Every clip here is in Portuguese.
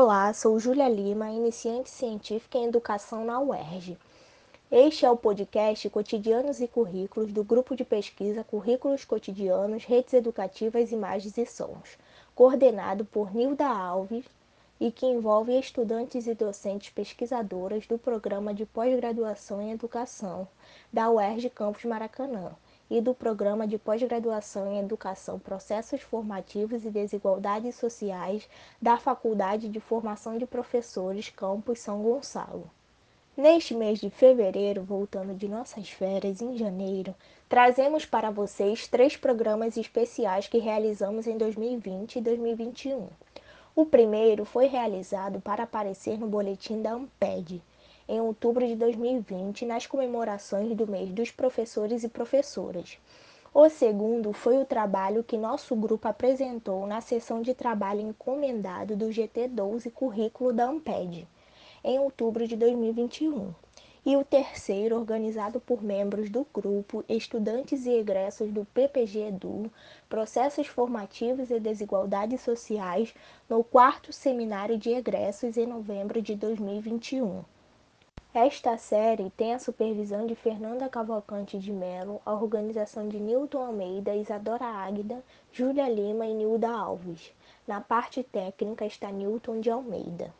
Olá, sou Júlia Lima, iniciante científica em educação na UERJ. Este é o podcast Cotidianos e Currículos do grupo de pesquisa Currículos Cotidianos, Redes Educativas, Imagens e Sons, coordenado por Nilda Alves e que envolve estudantes e docentes pesquisadoras do programa de pós-graduação em educação da UERJ Campus Maracanã e do Programa de Pós-Graduação em Educação, Processos Formativos e Desigualdades Sociais da Faculdade de Formação de Professores Campus São Gonçalo. Neste mês de fevereiro, voltando de nossas férias em janeiro, trazemos para vocês três programas especiais que realizamos em 2020 e 2021. O primeiro foi realizado para aparecer no boletim da Amped, em outubro de 2020, nas comemorações do mês dos professores e professoras. O segundo foi o trabalho que nosso grupo apresentou na sessão de trabalho encomendado do GT12 Currículo da Amped, em outubro de 2021. E o terceiro, organizado por membros do grupo, estudantes e egressos do PPG Edu, Processos Formativos e Desigualdades Sociais, no quarto seminário de egressos em novembro de 2021. Esta série tem a supervisão de Fernanda Cavalcante de Mello, a organização de Newton Almeida, Isadora Águida, Júlia Lima e Nilda Alves. Na parte técnica está Newton de Almeida.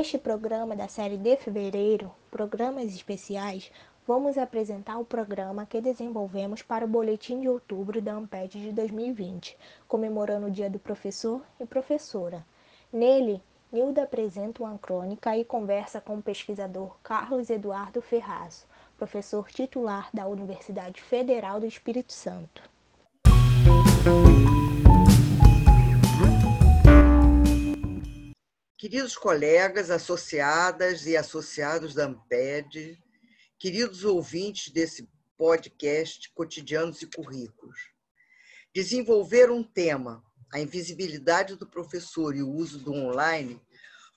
Neste programa da série de fevereiro, Programas Especiais, vamos apresentar o programa que desenvolvemos para o Boletim de Outubro da Amped de 2020, comemorando o Dia do Professor e Professora. Nele, Nilda apresenta uma crônica e conversa com o pesquisador Carlos Eduardo Ferraz, professor titular da Universidade Federal do Espírito Santo. Queridos colegas, associadas e associados da Amped, queridos ouvintes desse podcast Cotidianos e Currículos. Desenvolver um tema, a invisibilidade do professor e o uso do online,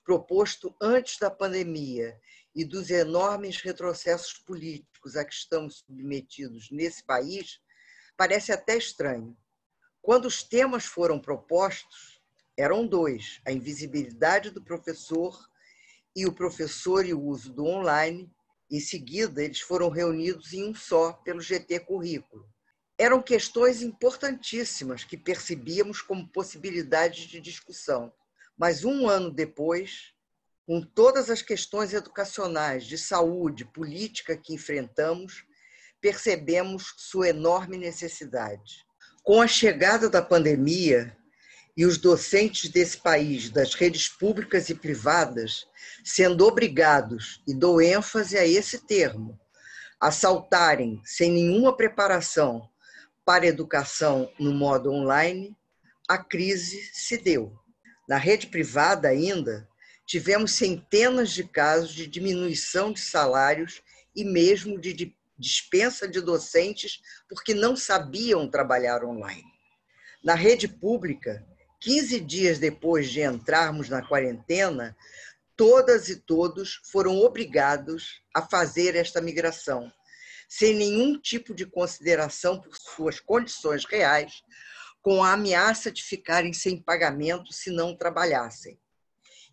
proposto antes da pandemia e dos enormes retrocessos políticos a que estamos submetidos nesse país, parece até estranho. Quando os temas foram propostos, eram dois: a invisibilidade do professor e o professor e o uso do online, em seguida, eles foram reunidos em um só pelo GT Currículo. Eram questões importantíssimas que percebíamos como possibilidades de discussão. Mas um ano depois, com todas as questões educacionais, de saúde, política que enfrentamos, percebemos sua enorme necessidade. Com a chegada da pandemia, e os docentes desse país, das redes públicas e privadas, sendo obrigados, e dou ênfase a esse termo, a saltarem sem nenhuma preparação para a educação no modo online, a crise se deu. Na rede privada, ainda, tivemos centenas de casos de diminuição de salários e mesmo de dispensa de docentes porque não sabiam trabalhar online. Na rede pública, 15 dias depois de entrarmos na quarentena, todas e todos foram obrigados a fazer esta migração, sem nenhum tipo de consideração por suas condições reais, com a ameaça de ficarem sem pagamento se não trabalhassem.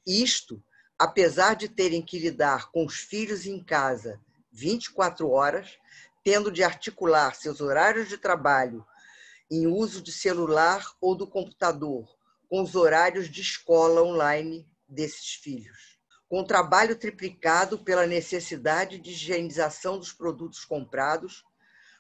Isto, apesar de terem que lidar com os filhos em casa 24 horas, tendo de articular seus horários de trabalho em uso de celular ou do computador com os horários de escola online desses filhos, com o trabalho triplicado pela necessidade de higienização dos produtos comprados,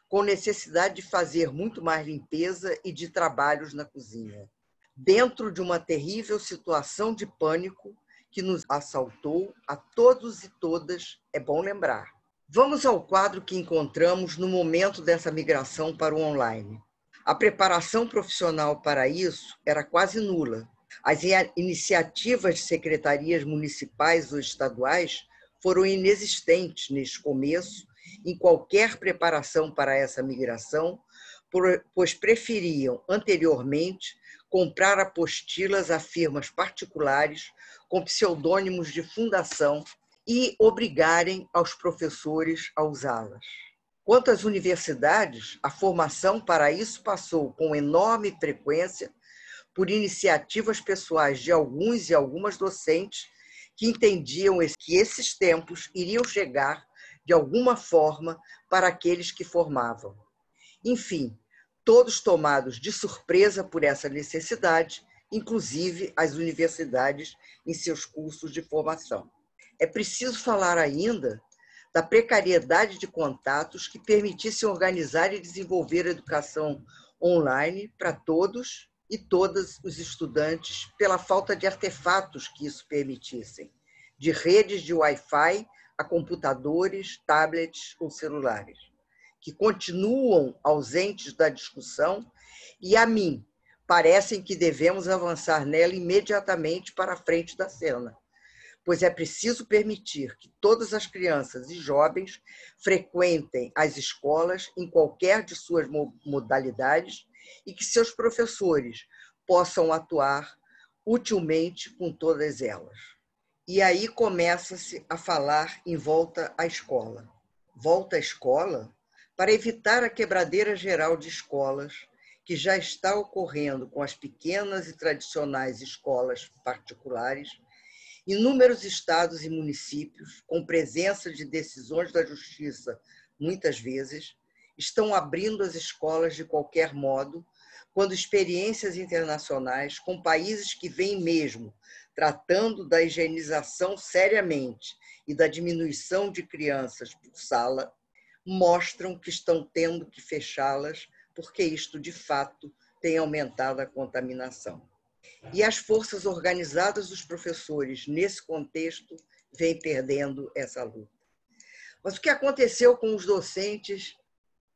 com necessidade de fazer muito mais limpeza e de trabalhos na cozinha. Dentro de uma terrível situação de pânico que nos assaltou a todos e todas, é bom lembrar. Vamos ao quadro que encontramos no momento dessa migração para o online. A preparação profissional para isso era quase nula. As iniciativas de secretarias municipais ou estaduais foram inexistentes neste começo em qualquer preparação para essa migração, pois preferiam anteriormente comprar apostilas a firmas particulares com pseudônimos de fundação e obrigarem aos professores a usá-las. Quanto às universidades, a formação para isso passou com enorme frequência por iniciativas pessoais de alguns e algumas docentes que entendiam que esses tempos iriam chegar de alguma forma para aqueles que formavam. Enfim, todos tomados de surpresa por essa necessidade, inclusive as universidades em seus cursos de formação. É preciso falar ainda da precariedade de contatos que permitissem organizar e desenvolver a educação online para todos e todas os estudantes pela falta de artefatos que isso permitissem, de redes de Wi-Fi a computadores, tablets ou celulares, que continuam ausentes da discussão e, a mim, parecem que devemos avançar nela imediatamente para a frente da cena, pois é preciso permitir que todas as crianças e jovens frequentem as escolas em qualquer de suas modalidades e que seus professores possam atuar utilmente com todas elas. E aí começa-se a falar em volta à escola. Volta à escola para evitar a quebradeira geral de escolas que já está ocorrendo com as pequenas e tradicionais escolas particulares, inúmeros estados e municípios, com presença de decisões da justiça muitas vezes, estão abrindo as escolas de qualquer modo quando experiências internacionais com países que vêm mesmo tratando da higienização seriamente e da diminuição de crianças por sala, mostram que estão tendo que fechá-las porque isto, de fato, tem aumentado a contaminação. E as forças organizadas dos professores, nesse contexto, vêm perdendo essa luta. Mas o que aconteceu com os docentes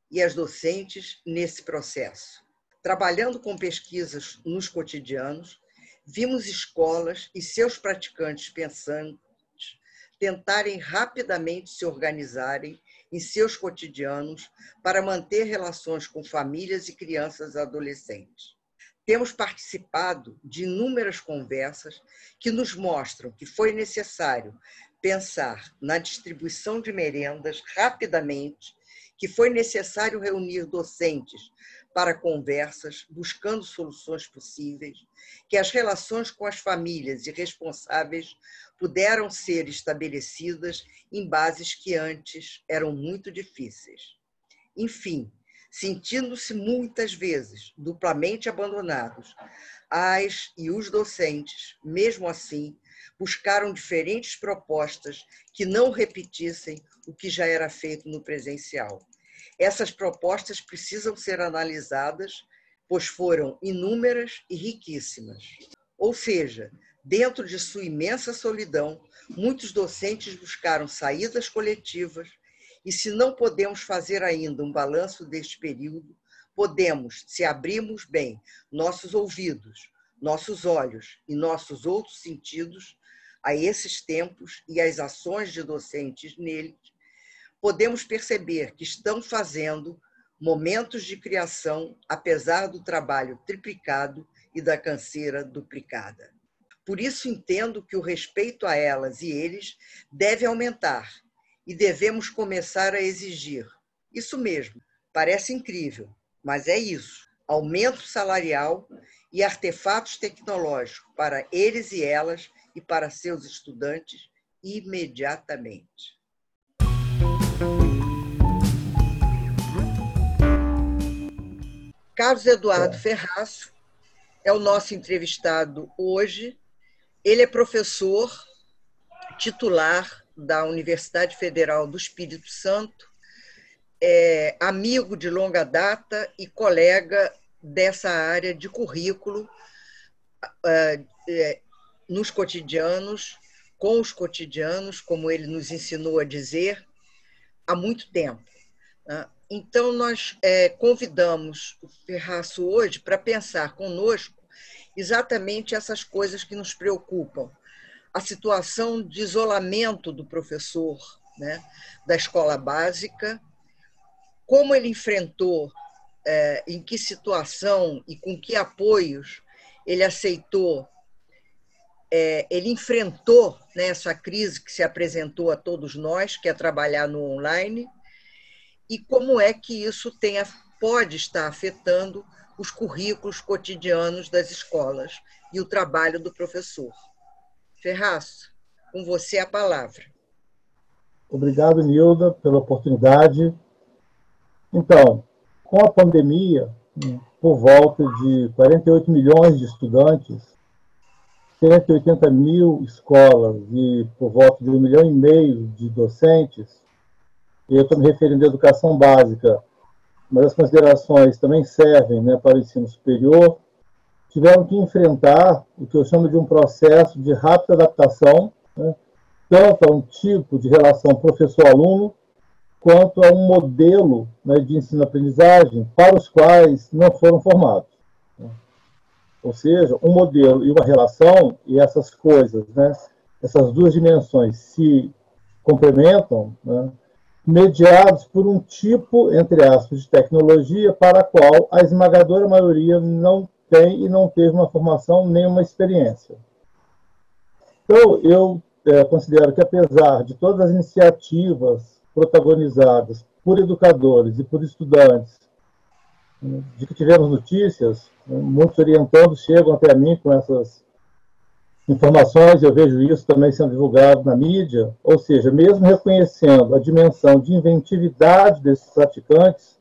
e as docentes nesse processo? Trabalhando com pesquisas nos cotidianos, vimos escolas e seus praticantes pensantes tentarem rapidamente se organizarem em seus cotidianos para manter relações com famílias e crianças adolescentes. Temos participado de inúmeras conversas que nos mostram que foi necessário pensar na distribuição de merendas rapidamente, que foi necessário reunir docentes para conversas, buscando soluções possíveis, que as relações com as famílias e responsáveis puderam ser estabelecidas em bases que antes eram muito difíceis. Enfim, sentindo-se muitas vezes duplamente abandonados, as e os docentes, mesmo assim, buscaram diferentes propostas que não repetissem o que já era feito no presencial essas propostas precisam ser analisadas, pois foram inúmeras e riquíssimas. Ou seja, dentro de sua imensa solidão, muitos docentes buscaram saídas coletivas, e se não podemos fazer ainda um balanço deste período, podemos, se abrirmos bem nossos ouvidos, nossos olhos e nossos outros sentidos a esses tempos e às ações de docentes neles, podemos perceber que estão fazendo momentos de criação, apesar do trabalho triplicado e da canseira duplicada. Por isso entendo que o respeito a elas e eles deve aumentar e devemos começar a exigir. Isso mesmo, parece incrível, mas é isso: aumento salarial e artefatos tecnológicos para eles e elas e para seus estudantes imediatamente. Carlos Eduardo é. Ferraço é o nosso entrevistado hoje. Ele é professor titular da Universidade Federal do Espírito Santo, é amigo de longa data e colega dessa área de currículo é, é, nos cotidianos, com os cotidianos, como ele nos ensinou a dizer, há muito tempo. Né? Então, nós é, convidamos o Ferraço hoje para pensar conosco exatamente essas coisas que nos preocupam. A situação de isolamento do professor né, da escola básica, como ele enfrentou, é, em que situação e com que apoios ele aceitou, é, ele enfrentou né, essa crise que se apresentou a todos nós, que é trabalhar no online, e como é que isso tem, pode estar afetando os currículos cotidianos das escolas e o trabalho do professor. Ferraço, com você a palavra. Obrigado, Nilda, pela oportunidade. Então, com a pandemia, por volta de 48 milhões de estudantes, 180 mil escolas e por volta de um milhão e meio de docentes, e eu estou me referindo à educação básica, mas as considerações também servem né, para o ensino superior, tiveram que enfrentar o que eu chamo de um processo de rápida adaptação, né, tanto a um tipo de relação professor-aluno, quanto a um modelo né, de ensino-aprendizagem para os quais não foram formados. Né. Ou seja, um modelo e uma relação, e essas coisas, né, essas duas dimensões se complementam, né, mediados por um tipo, entre aspas, de tecnologia para a qual a esmagadora maioria não tem e não teve uma formação nem uma experiência. Então, eu é, considero que, apesar de todas as iniciativas protagonizadas por educadores e por estudantes, de que tivemos notícias, muitos orientandos chegam até mim com essas informações, eu vejo isso também sendo divulgado na mídia, ou seja, mesmo reconhecendo a dimensão de inventividade desses praticantes,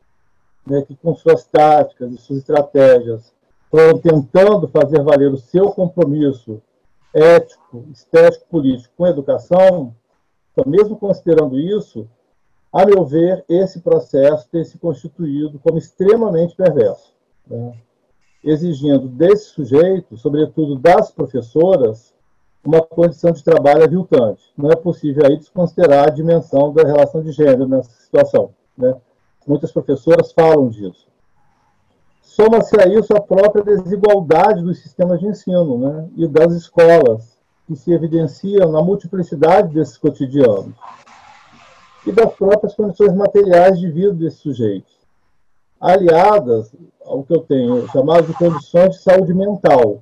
né, que com suas táticas e suas estratégias estão tentando fazer valer o seu compromisso ético, estético, político com a educação, então, mesmo considerando isso, a meu ver, esse processo tem se constituído como extremamente perverso. Né? exigindo desse sujeito, sobretudo das professoras, uma condição de trabalho aviltante. Não é possível aí desconsiderar a dimensão da relação de gênero nessa situação. Né? Muitas professoras falam disso. Soma-se a isso a própria desigualdade dos sistemas de ensino né? e das escolas, que se evidenciam na multiplicidade desses cotidianos e das próprias condições materiais de vida desses sujeitos aliadas ao que eu tenho chamado de condições de saúde mental.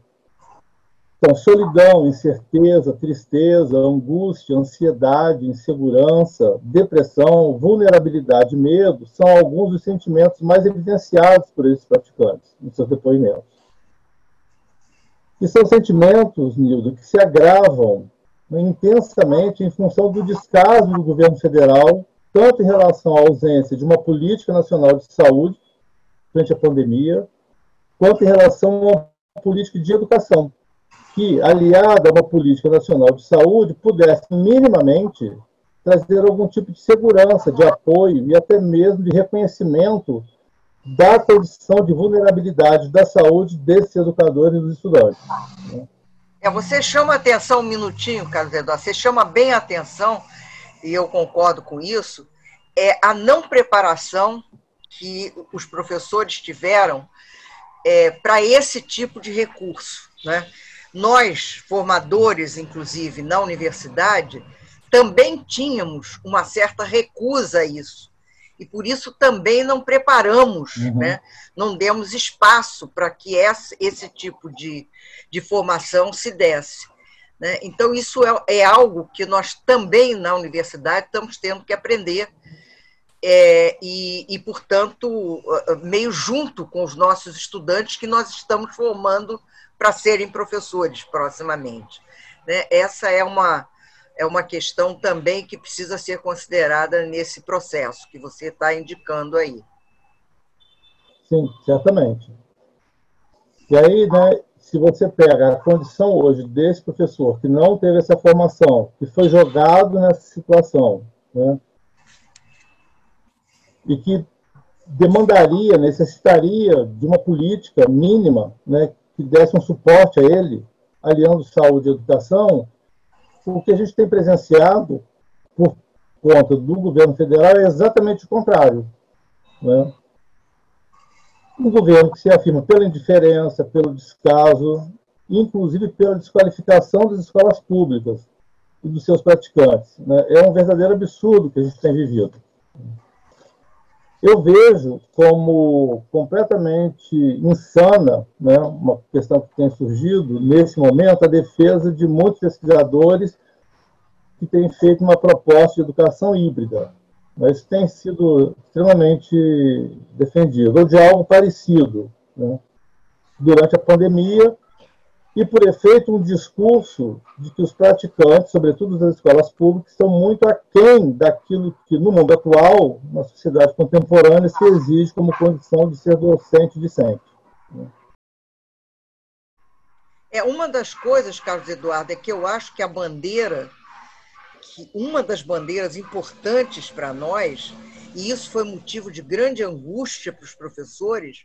Então, solidão, incerteza, tristeza, angústia, ansiedade, insegurança, depressão, vulnerabilidade, medo são alguns dos sentimentos mais evidenciados por esses praticantes nos seus depoimentos. E são sentimentos, Nildo, que se agravam né, intensamente em função do descaso do governo federal, tanto em relação à ausência de uma política nacional de saúde, frente à pandemia, quanto em relação à política de educação, que, aliada a uma política nacional de saúde, pudesse minimamente trazer algum tipo de segurança, de apoio e até mesmo de reconhecimento da condição de vulnerabilidade da saúde desses educadores e dos estudantes. Né? É, você chama atenção um minutinho, Carlos Eduardo, você chama bem a atenção, e eu concordo com isso, é a não preparação que os professores tiveram é, para esse tipo de recurso. Né? Nós, formadores, inclusive, na universidade, também tínhamos uma certa recusa a isso. E por isso também não preparamos, uhum. né? não demos espaço para que esse, esse tipo de, de formação se desse. Né? Então, isso é, é algo que nós também na universidade estamos tendo que aprender é, e, e, portanto, meio junto com os nossos estudantes que nós estamos formando para serem professores proximamente. Né? Essa é uma, é uma questão também que precisa ser considerada nesse processo que você está indicando aí. Sim, certamente. E aí, né, se você pega a condição hoje desse professor que não teve essa formação, que foi jogado nessa situação, né, e que demandaria, necessitaria de uma política mínima né, que desse um suporte a ele, aliando saúde e educação, o que a gente tem presenciado por conta do governo federal é exatamente o contrário. Né? Um governo que se afirma pela indiferença, pelo descaso, inclusive pela desqualificação das escolas públicas e dos seus praticantes. Né? É um verdadeiro absurdo que a gente tem vivido. Eu vejo como completamente insana, né, uma questão que tem surgido nesse momento, a defesa de muitos pesquisadores que têm feito uma proposta de educação híbrida. mas tem sido extremamente defendido, ou de algo parecido. Né? Durante a pandemia, e, por efeito, um discurso de que os praticantes, sobretudo das escolas públicas, estão muito aquém daquilo que, no mundo atual, na sociedade contemporânea, se exige como condição de ser docente sempre. É uma das coisas, Carlos Eduardo, é que eu acho que a bandeira, que uma das bandeiras importantes para nós, e isso foi motivo de grande angústia para os professores,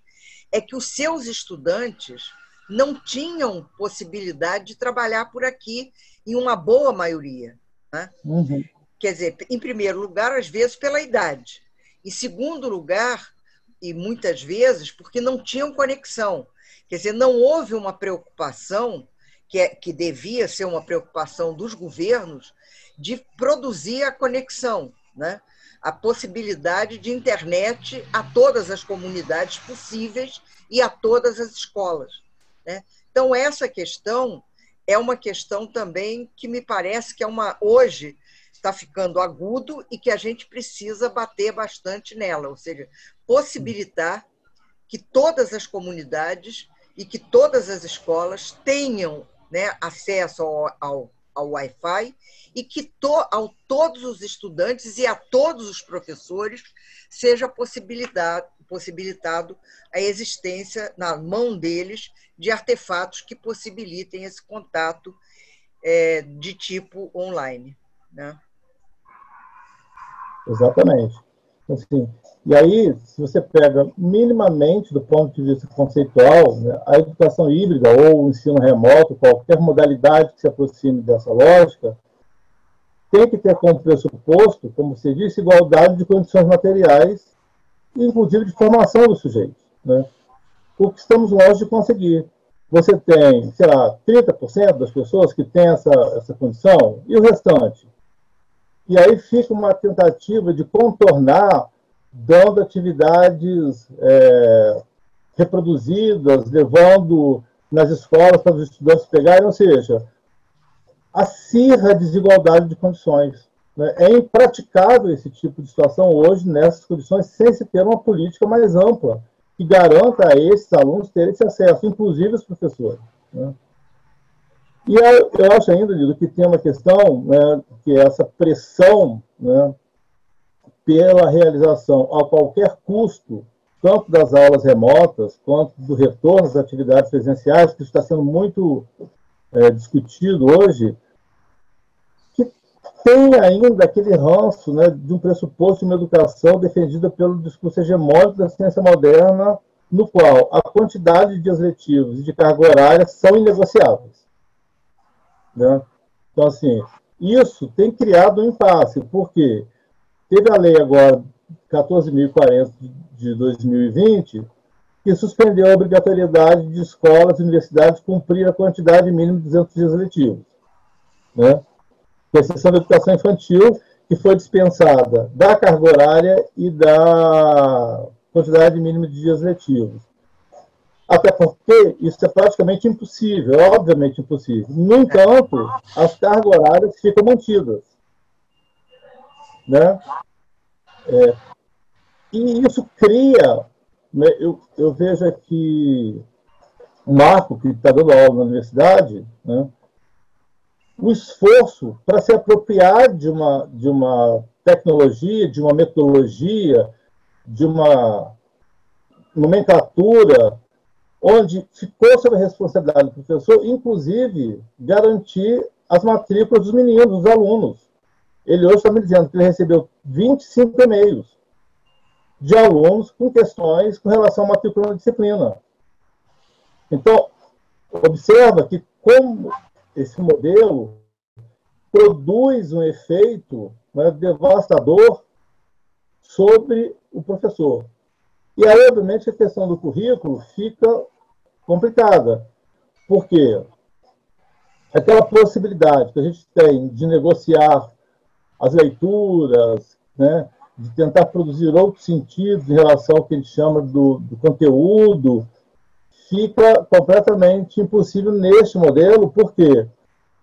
é que os seus estudantes não tinham possibilidade de trabalhar por aqui, em uma boa maioria. Né? Uhum. Quer dizer, em primeiro lugar, às vezes pela idade. Em segundo lugar, e muitas vezes, porque não tinham conexão. Quer dizer, não houve uma preocupação, que, é, que devia ser uma preocupação dos governos, de produzir a conexão, né? a possibilidade de internet a todas as comunidades possíveis e a todas as escolas. Né? Então, essa questão é uma questão também que me parece que é uma hoje está ficando agudo e que a gente precisa bater bastante nela, ou seja, possibilitar que todas as comunidades e que todas as escolas tenham né, acesso ao, ao, ao Wi-Fi e que to, a todos os estudantes e a todos os professores seja possibilitado, possibilitado a existência na mão deles de artefatos que possibilitem esse contato é, de tipo online. Né? Exatamente. Assim, e aí, se você pega minimamente do ponto de vista conceitual, né, a educação híbrida ou o ensino remoto, qualquer modalidade que se aproxime dessa lógica, tem que ter como pressuposto, como você disse, igualdade de condições materiais, inclusive de formação do sujeito. Né? O que estamos longe de conseguir. Você tem, sei lá, 30% das pessoas que têm essa, essa condição, e o restante? E aí fica uma tentativa de contornar, dando atividades é, reproduzidas, levando nas escolas para os estudantes pegarem, ou seja, acirra a desigualdade de condições. Né? É impraticável esse tipo de situação hoje, nessas condições, sem se ter uma política mais ampla, que garanta a esses alunos terem esse acesso, inclusive os professores. Né? E eu, eu acho ainda, Lido, que tem uma questão, né, que é essa pressão né, pela realização a qualquer custo, tanto das aulas remotas, quanto do retorno às atividades presenciais, que está sendo muito é, discutido hoje, tem ainda aquele ranço né, de um pressuposto de uma educação defendida pelo discurso hegemônico da ciência moderna, no qual a quantidade de dias letivos e de carga horária são inegociáveis. Né? Então, assim, isso tem criado um impasse, porque teve a lei agora 14.040 de 2020, que suspendeu a obrigatoriedade de escolas e universidades cumprir a quantidade mínima de 200 dias letivos. Né? Com exceção da educação infantil, que foi dispensada da carga horária e da quantidade mínima de dias letivos. Até porque isso é praticamente impossível, é obviamente impossível. No entanto, as cargas horárias ficam mantidas. Né? É, e isso cria, né, eu, eu vejo aqui o Marco, que está dando aula na universidade, né, o esforço para se apropriar de uma, de uma tecnologia, de uma metodologia, de uma nomenclatura onde ficou sob a responsabilidade do professor, inclusive, garantir as matrículas dos meninos, dos alunos. Ele hoje está me dizendo que ele recebeu 25 e-mails de alunos com questões com relação à matrícula na disciplina. Então, observa que como esse modelo produz um efeito né, devastador sobre o professor. E aí, obviamente, a questão do currículo fica complicada. Por quê? Aquela possibilidade que a gente tem de negociar as leituras, né, de tentar produzir outros sentidos em relação ao que gente chama do, do conteúdo, fica completamente impossível neste modelo, porque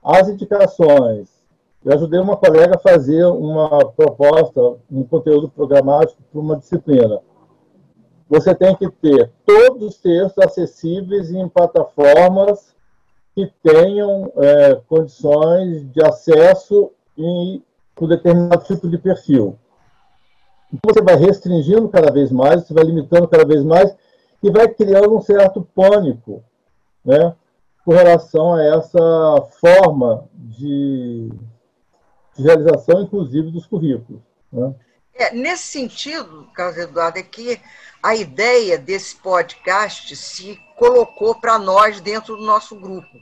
as indicações Eu ajudei uma colega a fazer uma proposta, um conteúdo programático para uma disciplina. Você tem que ter todos os textos acessíveis em plataformas que tenham é, condições de acesso em um determinado tipo de perfil. Então, você vai restringindo cada vez mais, você vai limitando cada vez mais e vai criando um certo pânico né, com relação a essa forma de, de realização, inclusive, dos currículos. Né? É, nesse sentido, Carlos Eduardo, é que a ideia desse podcast se colocou para nós dentro do nosso grupo.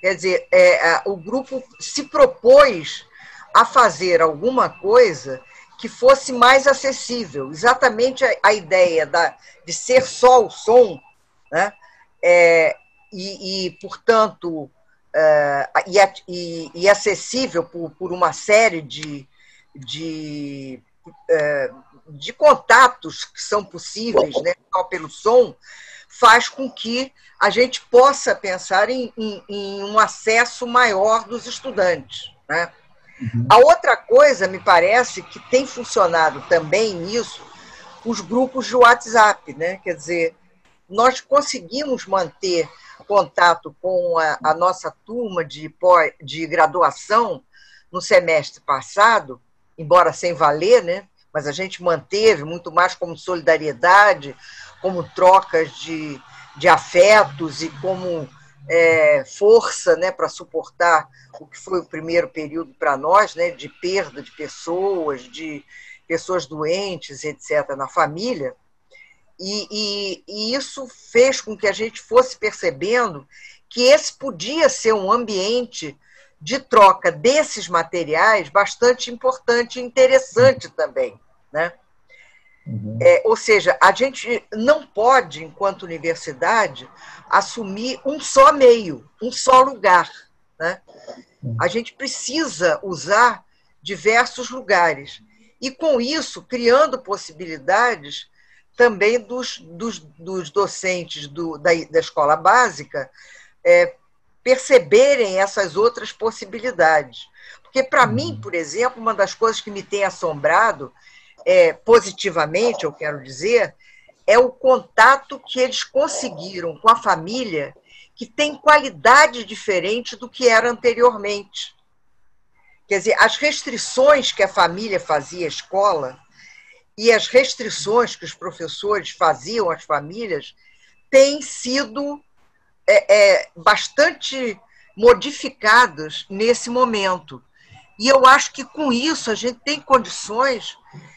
Quer dizer, é, o grupo se propôs a fazer alguma coisa que fosse mais acessível. Exatamente a, a ideia da, de ser só o som, né? É, e, e, portanto, é, e, e, acessível por, por uma série de, de, é, de contatos que são possíveis né, só pelo som, faz com que a gente possa pensar em, em, em um acesso maior dos estudantes. Né? Uhum. A outra coisa, me parece, que tem funcionado também nisso, os grupos de WhatsApp, né? Quer dizer, nós conseguimos manter contato com a, a nossa turma de, de graduação no semestre passado, embora sem valer, né? Mas a gente manteve muito mais como solidariedade, como trocas de, de afetos e como é, força né, para suportar o que foi o primeiro período para nós, né, de perda de pessoas, de pessoas doentes, etc., na família. E, e, e, isso fez com que a gente fosse percebendo que esse podia ser um ambiente de troca desses materiais bastante importante e interessante também. Né? Uhum. É, ou seja, a gente não pode, enquanto universidade, assumir um só meio, um só lugar. Né? Uhum. A gente precisa usar diversos lugares. E, com isso, criando possibilidades também dos, dos, dos docentes do, da, da escola básica é, perceberem essas outras possibilidades. Porque, para uhum. mim, por exemplo, uma das coisas que me tem assombrado é, positivamente, eu quero dizer, é o contato que eles conseguiram com a família, que tem qualidade diferente do que era anteriormente. Quer dizer, as restrições que a família fazia à escola e as restrições que os professores faziam às famílias têm sido é, é, bastante modificadas nesse momento. E eu acho que com isso a gente tem condições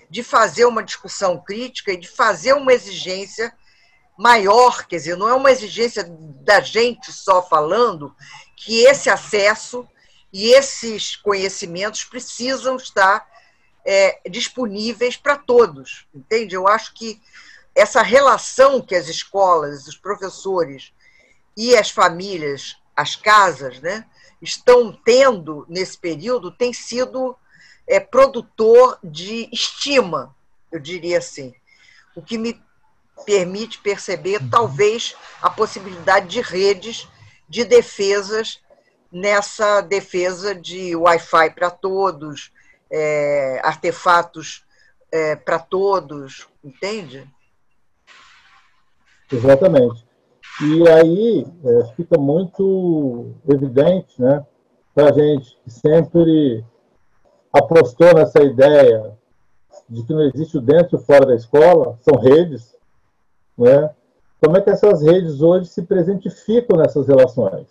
de fazer uma discussão crítica e de fazer uma exigência maior, quer dizer, não é uma exigência da gente só falando que esse acesso e esses conhecimentos precisam estar é, disponíveis para todos, entende? Eu acho que essa relação que as escolas, os professores e as famílias, as casas, né, estão tendo nesse período tem sido é, produtor de estima, eu diria assim, o que me permite perceber uhum. talvez a possibilidade de redes de defesas nessa defesa de Wi-Fi para todos, é, artefatos é, para todos, entende? Exatamente. E aí é, fica muito evidente, né, para a gente que sempre apostou nessa ideia de que não existe o dentro e o fora da escola, são redes, né? como é que essas redes hoje se presentificam nessas relações?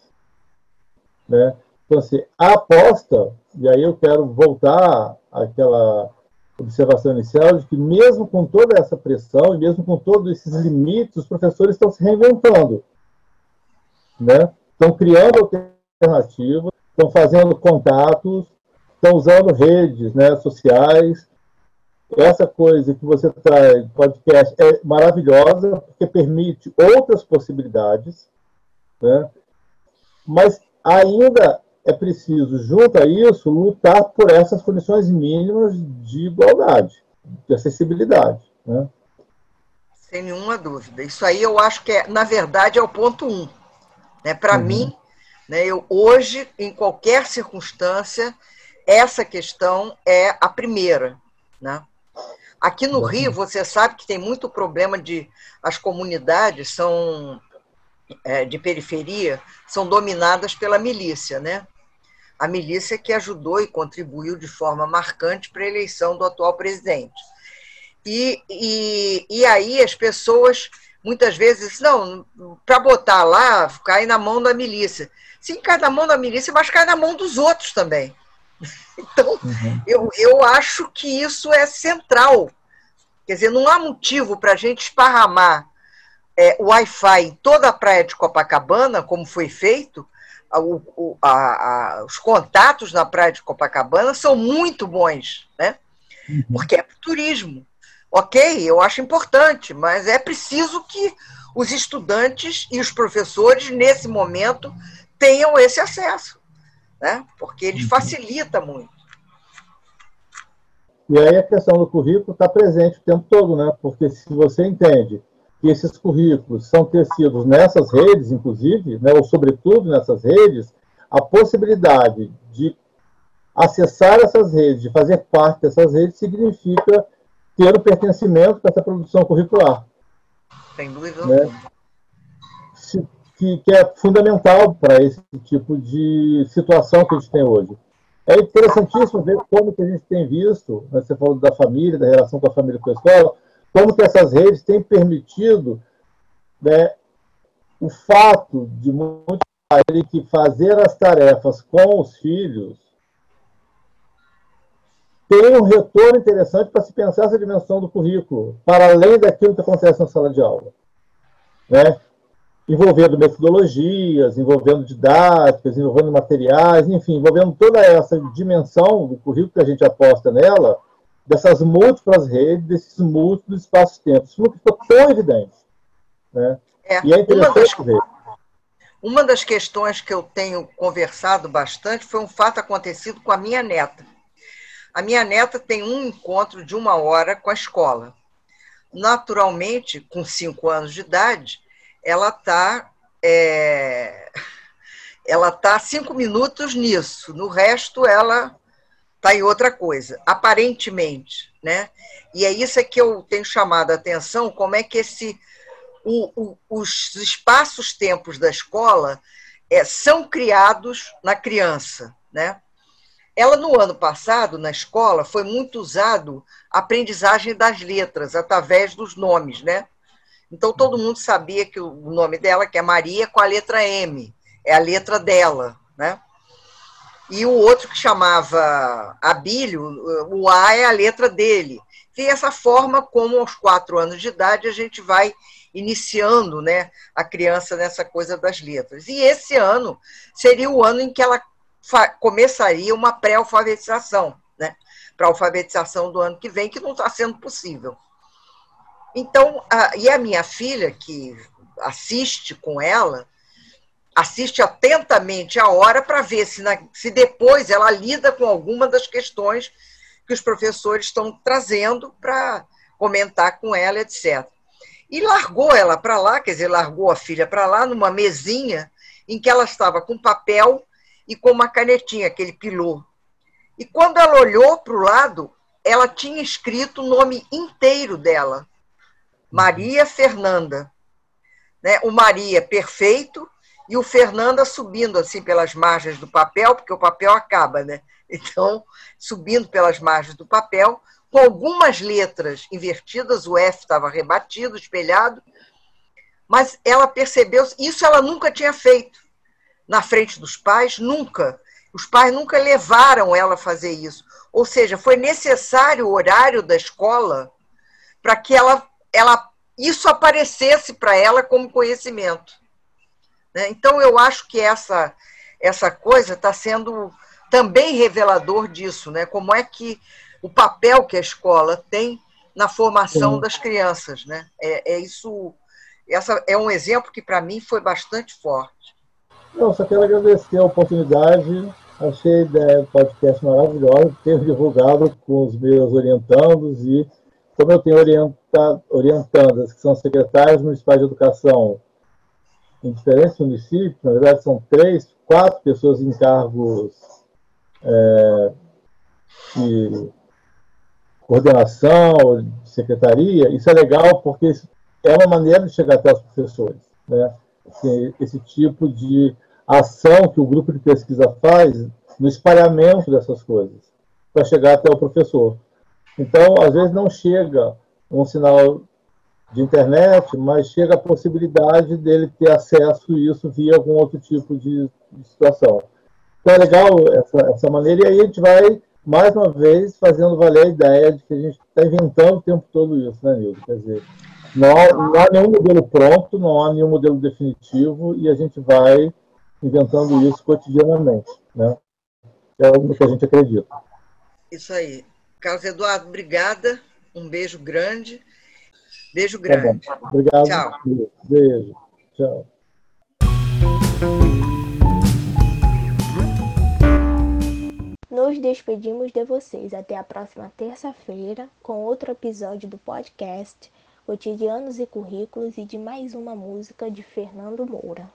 Né? Então, assim, a aposta, e aí eu quero voltar àquela observação inicial, de que mesmo com toda essa pressão, e mesmo com todos esses limites, os professores estão se reinventando. Né? Estão criando alternativas, estão fazendo contatos, estão usando redes né, sociais. Essa coisa que você traz podcast é maravilhosa, porque permite outras possibilidades, né? mas ainda é preciso, junto a isso, lutar por essas condições mínimas de igualdade, de acessibilidade. Né? Sem nenhuma dúvida. Isso aí eu acho que, é, na verdade, é o ponto um. Né? Para uhum. mim, né, eu, hoje, em qualquer circunstância, essa questão é a primeira. Né? Aqui no Rio, você sabe que tem muito problema de. As comunidades são é, de periferia são dominadas pela milícia, né? A milícia que ajudou e contribuiu de forma marcante para a eleição do atual presidente. E, e, e aí as pessoas muitas vezes, não, para botar lá, cai na mão da milícia. Sim, cai na mão da milícia, mas cai na mão dos outros também. Então, uhum. eu, eu acho que isso é central. Quer dizer, não há motivo para a gente esparramar é, Wi-Fi em toda a praia de Copacabana, como foi feito. O, o, a, a, os contatos na praia de Copacabana são muito bons, né? Uhum. Porque é para o turismo. Ok, eu acho importante, mas é preciso que os estudantes e os professores, nesse momento, tenham esse acesso, né? porque ele uhum. facilita muito. E aí a questão do currículo está presente o tempo todo, né? porque se você entende que esses currículos são tecidos nessas redes, inclusive, né, ou sobretudo nessas redes, a possibilidade de acessar essas redes, de fazer parte dessas redes, significa ter o pertencimento para essa produção curricular. Sem dúvida. Né? Que, que, é fundamental para esse tipo de situação que a gente tem hoje. É interessantíssimo ver como que a gente tem visto, né, você falou da família, da relação com a família com a escola, como que essas redes têm permitido né, o fato de muitos pais que fazer as tarefas com os filhos tem um retorno interessante para se pensar essa dimensão do currículo, para além daquilo que acontece na sala de aula. Né? Envolvendo metodologias, envolvendo didáticas, envolvendo materiais, enfim, envolvendo toda essa dimensão do currículo que a gente aposta nela, dessas múltiplas redes, desses múltiplos espaços-tempos. Isso não ficou tão evidente. Né? É, e é interessante uma das, ver. Uma das questões que eu tenho conversado bastante foi um fato acontecido com a minha neta a minha neta tem um encontro de uma hora com a escola. Naturalmente, com cinco anos de idade, ela está é, ela tá cinco minutos nisso. No resto, ela está em outra coisa, aparentemente, né? E é isso é que eu tenho chamado a atenção, como é que esse o, o, os espaços-tempos da escola é, são criados na criança, né? Ela, no ano passado, na escola, foi muito usado a aprendizagem das letras, através dos nomes, né? Então, todo mundo sabia que o nome dela, que é Maria, com a letra M, é a letra dela, né? E o outro que chamava Abílio, o A é a letra dele. E essa forma como, aos quatro anos de idade, a gente vai iniciando né, a criança nessa coisa das letras. E esse ano seria o ano em que ela começaria uma pré-alfabetização, né? Para a alfabetização do ano que vem, que não está sendo possível. Então, a, e a minha filha, que assiste com ela, assiste atentamente a hora para ver se, na, se depois ela lida com alguma das questões que os professores estão trazendo para comentar com ela, etc. E largou ela para lá, quer dizer, largou a filha para lá numa mesinha em que ela estava com papel e com uma canetinha, aquele pilô. E quando ela olhou para o lado, ela tinha escrito o nome inteiro dela, Maria Fernanda. Né? O Maria perfeito e o Fernanda subindo assim pelas margens do papel, porque o papel acaba, né? Então, subindo pelas margens do papel, com algumas letras invertidas, o F estava rebatido, espelhado, mas ela percebeu, isso ela nunca tinha feito na frente dos pais, nunca. Os pais nunca levaram ela a fazer isso. Ou seja, foi necessário o horário da escola para que ela, ela isso aparecesse para ela como conhecimento. Né? Então, eu acho que essa, essa coisa está sendo também revelador disso, né? como é que o papel que a escola tem na formação Sim. das crianças. Né? É, é isso. Essa é um exemplo que, para mim, foi bastante forte. Não, só quero agradecer a oportunidade. Achei a ideia do podcast maravilhosa, ter divulgado com os meus orientandos e como eu tenho orienta, orientandas que são secretários municipais de educação em diferentes municípios, na verdade são três, quatro pessoas em cargos é, de coordenação, de secretaria, isso é legal porque é uma maneira de chegar até os professores. Né? Esse, esse tipo de ação que o grupo de pesquisa faz no espalhamento dessas coisas, para chegar até o professor. Então, às vezes não chega um sinal de internet, mas chega a possibilidade dele ter acesso a isso via algum outro tipo de, situação. Então é legal essa, essa maneira, e aí a gente vai, mais uma vez, fazendo valer a ideia de que a gente está inventando o tempo todo isso, né, Nildo? Quer dizer, não, não há nenhum modelo pronto, não há nenhum modelo definitivo, e a gente vai inventando isso cotidianamente, né? É o que a gente acredita. Isso aí. Carlos Eduardo, obrigada. Um beijo grande. Beijo tá grande. Tá Obrigado. Tchau. Beijo. Tchau. Nos despedimos de vocês até a próxima terça-feira com outro episódio do podcast Cotidianos e Currículos e de mais uma música de Fernando Moura.